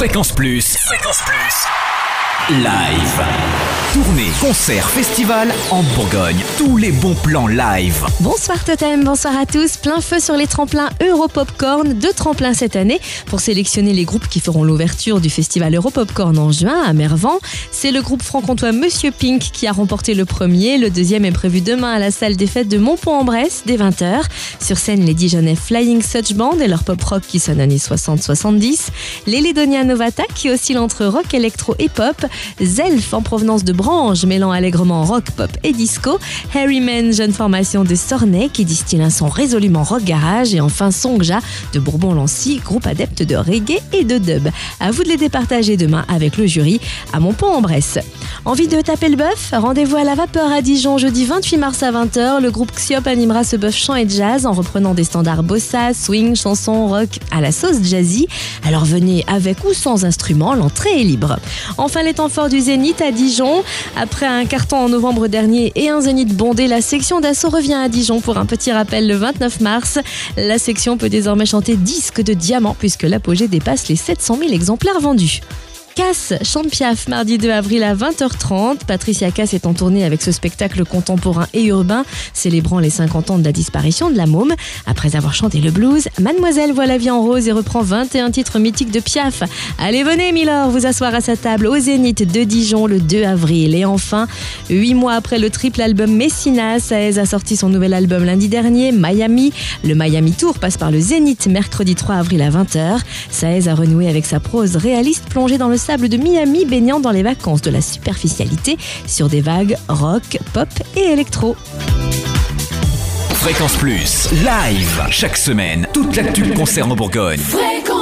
Fréquence Plus. Fréquence Plus. Live. Tournée, concert, festival en Bourgogne. Tous les bons plans live. Bonsoir Totem, bonsoir à tous. Plein feu sur les tremplins Europopcorn, deux tremplins cette année pour sélectionner les groupes qui feront l'ouverture du festival Europopcorn en juin à Mervan. C'est le groupe franc-comtois Monsieur Pink qui a remporté le premier. Le deuxième est prévu demain à la salle des fêtes de Montpont-en-Bresse dès 20h. Sur scène, les Dijonais Flying Such Band et leur pop rock qui sonne années 60-70. Les Lédoniens Novata qui oscillent entre rock, électro et pop. Zelf en provenance de Branche, mêlant allègrement rock, pop et disco. Harryman, jeune formation de Sornay qui distille un son résolument rock garage. Et enfin Songja de Bourbon-Lancy, groupe adepte de reggae et de dub. À vous de les départager demain avec le jury à Montpont-en-Bresse. Envie de taper le bœuf? Rendez-vous à la vapeur à Dijon jeudi 28 mars à 20h. Le groupe Xiop animera ce bœuf chant et jazz en reprenant des standards bossa, swing, chanson, rock à la sauce jazzy. Alors venez avec ou sans instrument, l'entrée est libre. Enfin les temps forts du Zénith à Dijon. Après un carton en novembre dernier et un Zénith bondé, la section d'assaut revient à Dijon pour un petit rappel le 29 mars. La section peut désormais chanter disque de diamant puisque l'apogée dépasse les 700 000 exemplaires vendus. Cass chante Piaf mardi 2 avril à 20h30. Patricia Cass est en tournée avec ce spectacle contemporain et urbain célébrant les 50 ans de la disparition de la môme. Après avoir chanté le blues, Mademoiselle voit la vie en rose et reprend 21 titres mythiques de Piaf. Allez venez Milord vous asseoir à sa table au Zénith de Dijon le 2 avril. Et enfin, 8 mois après le triple album Messina, Saez a sorti son nouvel album lundi dernier, Miami. Le Miami Tour passe par le Zénith mercredi 3 avril à 20h. Saez a renoué avec sa prose réaliste plongée dans le sable de Miami baignant dans les vacances de la superficialité sur des vagues rock, pop et électro. Fréquence Plus. Live. Chaque semaine. Toute l'actu concerne en Bourgogne. Fréquence